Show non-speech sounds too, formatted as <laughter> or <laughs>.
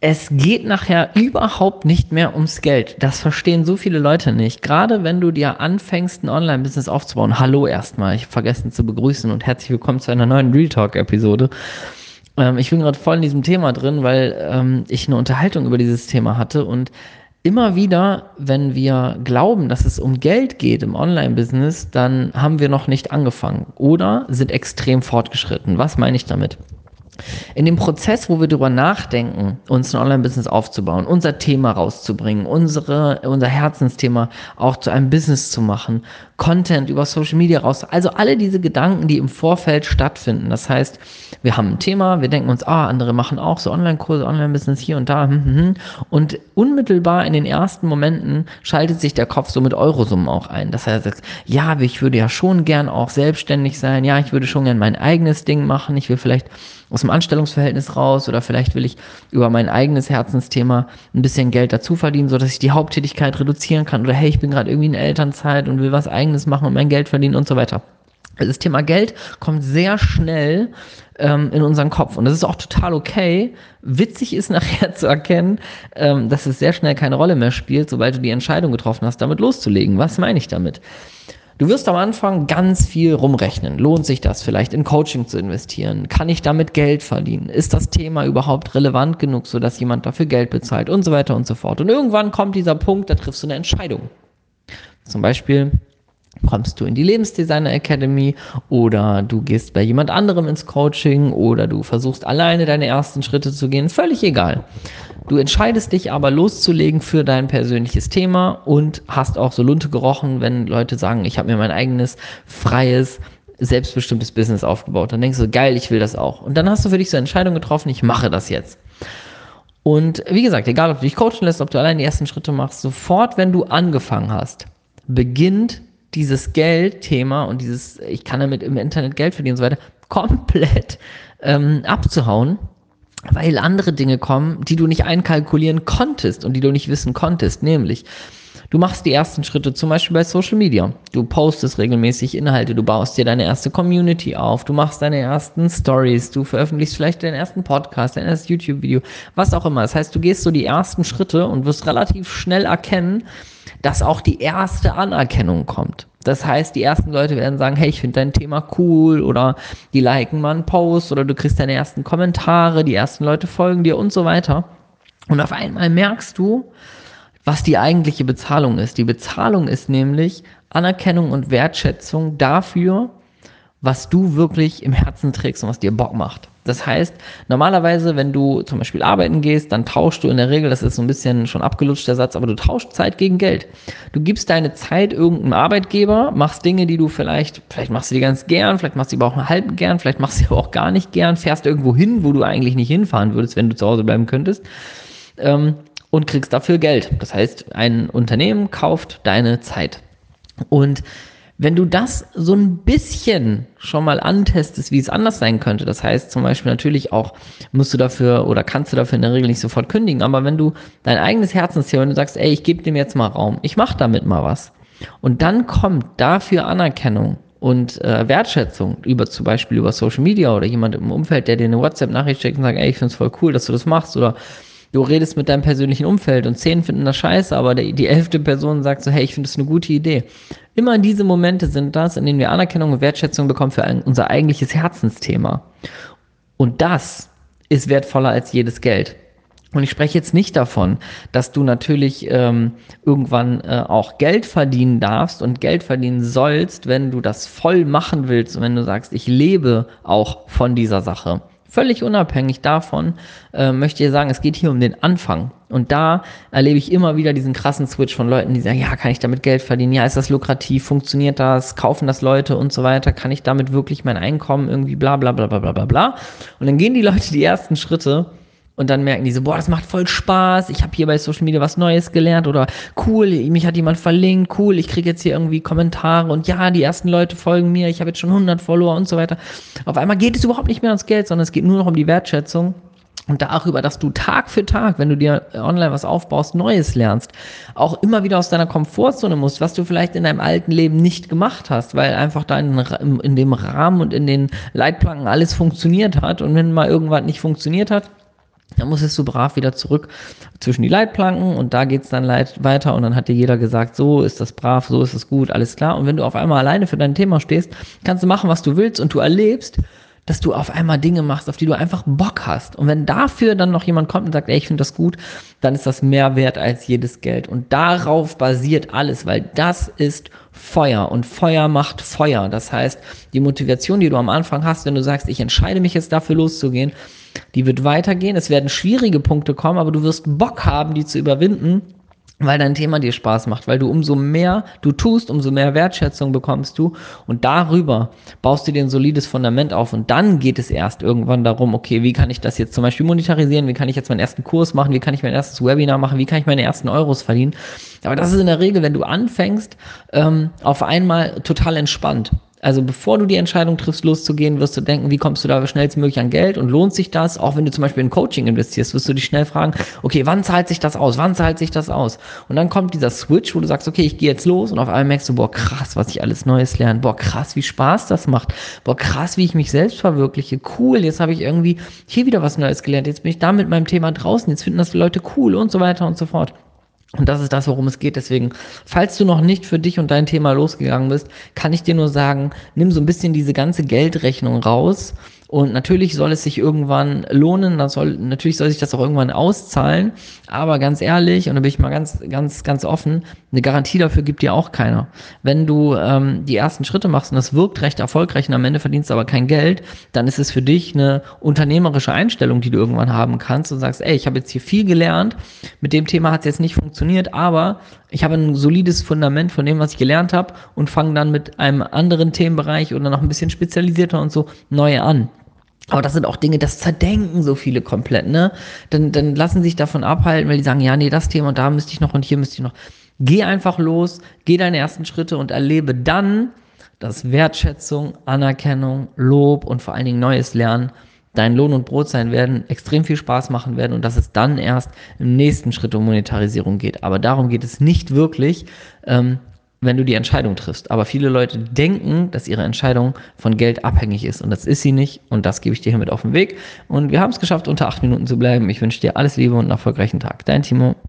es geht nachher überhaupt nicht mehr ums Geld. Das verstehen so viele Leute nicht. Gerade wenn du dir anfängst, ein Online-Business aufzubauen. Hallo erstmal, ich habe vergessen zu begrüßen und herzlich willkommen zu einer neuen Real Talk-Episode. Ähm, ich bin gerade voll in diesem Thema drin, weil ähm, ich eine Unterhaltung über dieses Thema hatte und immer wieder, wenn wir glauben, dass es um Geld geht im Online-Business, dann haben wir noch nicht angefangen oder sind extrem fortgeschritten. Was meine ich damit? In dem Prozess, wo wir darüber nachdenken, uns ein Online-Business aufzubauen, unser Thema rauszubringen, unsere, unser Herzensthema auch zu einem Business zu machen, Content über Social Media raus, also alle diese Gedanken, die im Vorfeld stattfinden. Das heißt, wir haben ein Thema, wir denken uns, ah, andere machen auch so Online-Kurse, Online-Business hier und da, hm, hm, hm. und unmittelbar in den ersten Momenten schaltet sich der Kopf so mit Eurosummen auch ein. Das heißt, ja, ich würde ja schon gern auch selbstständig sein, ja, ich würde schon gern mein eigenes Ding machen, ich will vielleicht aus dem Anstellungsverhältnis raus oder vielleicht will ich über mein eigenes Herzensthema ein bisschen Geld dazu verdienen, sodass ich die Haupttätigkeit reduzieren kann oder hey, ich bin gerade irgendwie in Elternzeit und will was eigenes machen und mein Geld verdienen und so weiter. Also das Thema Geld kommt sehr schnell ähm, in unseren Kopf und das ist auch total okay. Witzig ist <laughs> nachher zu erkennen, ähm, dass es sehr schnell keine Rolle mehr spielt, sobald du die Entscheidung getroffen hast, damit loszulegen. Was meine ich damit? Du wirst am Anfang ganz viel rumrechnen. Lohnt sich das vielleicht in Coaching zu investieren? Kann ich damit Geld verdienen? Ist das Thema überhaupt relevant genug, sodass jemand dafür Geld bezahlt und so weiter und so fort? Und irgendwann kommt dieser Punkt, da triffst du eine Entscheidung. Zum Beispiel kommst du in die Lebensdesigner Academy oder du gehst bei jemand anderem ins Coaching oder du versuchst alleine deine ersten Schritte zu gehen, völlig egal. Du entscheidest dich aber loszulegen für dein persönliches Thema und hast auch so Lunte gerochen, wenn Leute sagen, ich habe mir mein eigenes freies selbstbestimmtes Business aufgebaut. Dann denkst du, geil, ich will das auch. Und dann hast du für dich so eine Entscheidung getroffen, ich mache das jetzt. Und wie gesagt, egal ob du dich coachen lässt, ob du allein die ersten Schritte machst, sofort, wenn du angefangen hast, beginnt dieses Geldthema und dieses, ich kann damit im Internet Geld verdienen und so weiter, komplett ähm, abzuhauen weil andere Dinge kommen, die du nicht einkalkulieren konntest und die du nicht wissen konntest, nämlich Du machst die ersten Schritte zum Beispiel bei Social Media. Du postest regelmäßig Inhalte, du baust dir deine erste Community auf, du machst deine ersten Stories, du veröffentlichst vielleicht deinen ersten Podcast, dein erstes YouTube-Video, was auch immer. Das heißt, du gehst so die ersten Schritte und wirst relativ schnell erkennen, dass auch die erste Anerkennung kommt. Das heißt, die ersten Leute werden sagen, hey, ich finde dein Thema cool oder die liken mal einen Post oder du kriegst deine ersten Kommentare, die ersten Leute folgen dir und so weiter. Und auf einmal merkst du, was die eigentliche Bezahlung ist. Die Bezahlung ist nämlich Anerkennung und Wertschätzung dafür, was du wirklich im Herzen trägst und was dir Bock macht. Das heißt, normalerweise, wenn du zum Beispiel arbeiten gehst, dann tauschst du in der Regel, das ist so ein bisschen schon abgelutscht der Satz, aber du tauschst Zeit gegen Geld. Du gibst deine Zeit irgendeinem Arbeitgeber, machst Dinge, die du vielleicht, vielleicht machst du die ganz gern, vielleicht machst du die aber auch halb gern, vielleicht machst du die aber auch gar nicht gern, fährst irgendwo hin, wo du eigentlich nicht hinfahren würdest, wenn du zu Hause bleiben könntest. Ähm, und kriegst dafür Geld. Das heißt, ein Unternehmen kauft deine Zeit. Und wenn du das so ein bisschen schon mal antestest, wie es anders sein könnte, das heißt zum Beispiel natürlich auch, musst du dafür oder kannst du dafür in der Regel nicht sofort kündigen, aber wenn du dein eigenes Herzensthema, wenn du sagst, ey, ich gebe dem jetzt mal Raum, ich mache damit mal was und dann kommt dafür Anerkennung und äh, Wertschätzung über zum Beispiel über Social Media oder jemand im Umfeld, der dir eine WhatsApp-Nachricht schickt und sagt, ey, ich finde es voll cool, dass du das machst oder du redest mit deinem persönlichen Umfeld und zehn finden das scheiße, aber der, die elfte Person sagt so, hey, ich finde das eine gute Idee. Immer diese Momente sind das, in denen wir Anerkennung und Wertschätzung bekommen für ein, unser eigentliches Herzensthema. Und das ist wertvoller als jedes Geld. Und ich spreche jetzt nicht davon, dass du natürlich ähm, irgendwann äh, auch Geld verdienen darfst und Geld verdienen sollst, wenn du das voll machen willst und wenn du sagst, ich lebe auch von dieser Sache. Völlig unabhängig davon äh, möchte ich sagen, es geht hier um den Anfang. Und da erlebe ich immer wieder diesen krassen Switch von Leuten, die sagen, ja, kann ich damit Geld verdienen? Ja, ist das lukrativ? Funktioniert das? Kaufen das Leute und so weiter? Kann ich damit wirklich mein Einkommen irgendwie bla bla bla bla bla bla bla? Und dann gehen die Leute die ersten Schritte und dann merken die so, boah, das macht voll Spaß, ich habe hier bei Social Media was Neues gelernt oder cool, mich hat jemand verlinkt, cool, ich kriege jetzt hier irgendwie Kommentare und ja, die ersten Leute folgen mir, ich habe jetzt schon 100 Follower und so weiter. Auf einmal geht es überhaupt nicht mehr ums Geld, sondern es geht nur noch um die Wertschätzung. Und darüber, dass du Tag für Tag, wenn du dir online was aufbaust, Neues lernst, auch immer wieder aus deiner Komfortzone musst, was du vielleicht in deinem alten Leben nicht gemacht hast, weil einfach da in, in dem Rahmen und in den Leitplanken alles funktioniert hat. Und wenn mal irgendwas nicht funktioniert hat, dann musstest du brav wieder zurück zwischen die Leitplanken und da geht's dann weiter und dann hat dir jeder gesagt, so ist das brav, so ist es gut, alles klar. Und wenn du auf einmal alleine für dein Thema stehst, kannst du machen, was du willst und du erlebst, dass du auf einmal Dinge machst, auf die du einfach Bock hast. Und wenn dafür dann noch jemand kommt und sagt, ey, ich finde das gut, dann ist das mehr wert als jedes Geld. Und darauf basiert alles, weil das ist Feuer und Feuer macht Feuer. Das heißt, die Motivation, die du am Anfang hast, wenn du sagst, ich entscheide mich jetzt dafür loszugehen, die wird weitergehen. Es werden schwierige Punkte kommen, aber du wirst Bock haben, die zu überwinden weil dein Thema dir Spaß macht, weil du umso mehr du tust, umso mehr Wertschätzung bekommst du und darüber baust du dir ein solides Fundament auf und dann geht es erst irgendwann darum, okay, wie kann ich das jetzt zum Beispiel monetarisieren, wie kann ich jetzt meinen ersten Kurs machen, wie kann ich mein erstes Webinar machen, wie kann ich meine ersten Euros verdienen. Aber das ist in der Regel, wenn du anfängst, ähm, auf einmal total entspannt. Also bevor du die Entscheidung triffst, loszugehen, wirst du denken, wie kommst du da schnellstmöglich an Geld und lohnt sich das? Auch wenn du zum Beispiel in Coaching investierst, wirst du dich schnell fragen, okay, wann zahlt sich das aus? Wann zahlt sich das aus? Und dann kommt dieser Switch, wo du sagst, okay, ich gehe jetzt los und auf einmal merkst du, boah, krass, was ich alles Neues lerne. Boah, krass, wie Spaß das macht. Boah, krass, wie ich mich selbst verwirkliche. Cool, jetzt habe ich irgendwie hier wieder was Neues gelernt. Jetzt bin ich da mit meinem Thema draußen. Jetzt finden das Leute cool und so weiter und so fort. Und das ist das, worum es geht. Deswegen, falls du noch nicht für dich und dein Thema losgegangen bist, kann ich dir nur sagen, nimm so ein bisschen diese ganze Geldrechnung raus und natürlich soll es sich irgendwann lohnen, dann soll, natürlich soll sich das auch irgendwann auszahlen. Aber ganz ehrlich, und da bin ich mal ganz, ganz, ganz offen, eine Garantie dafür gibt dir auch keiner. Wenn du ähm, die ersten Schritte machst und das wirkt recht erfolgreich und am Ende verdienst du aber kein Geld, dann ist es für dich eine unternehmerische Einstellung, die du irgendwann haben kannst und sagst, ey, ich habe jetzt hier viel gelernt, mit dem Thema hat es jetzt nicht funktioniert, aber ich habe ein solides Fundament von dem, was ich gelernt habe und fange dann mit einem anderen Themenbereich oder noch ein bisschen spezialisierter und so neu an. Aber das sind auch Dinge, das zerdenken so viele komplett, ne? Dann, dann lassen sich davon abhalten, weil die sagen, ja, nee, das Thema und da müsste ich noch und hier müsste ich noch. Geh einfach los, geh deine ersten Schritte und erlebe dann, dass Wertschätzung, Anerkennung, Lob und vor allen Dingen neues Lernen dein Lohn und Brot sein werden, extrem viel Spaß machen werden und dass es dann erst im nächsten Schritt um Monetarisierung geht. Aber darum geht es nicht wirklich. Ähm, wenn du die Entscheidung triffst. Aber viele Leute denken, dass ihre Entscheidung von Geld abhängig ist und das ist sie nicht und das gebe ich dir hiermit auf den Weg. Und wir haben es geschafft, unter acht Minuten zu bleiben. Ich wünsche dir alles Liebe und einen erfolgreichen Tag. Dein Timo.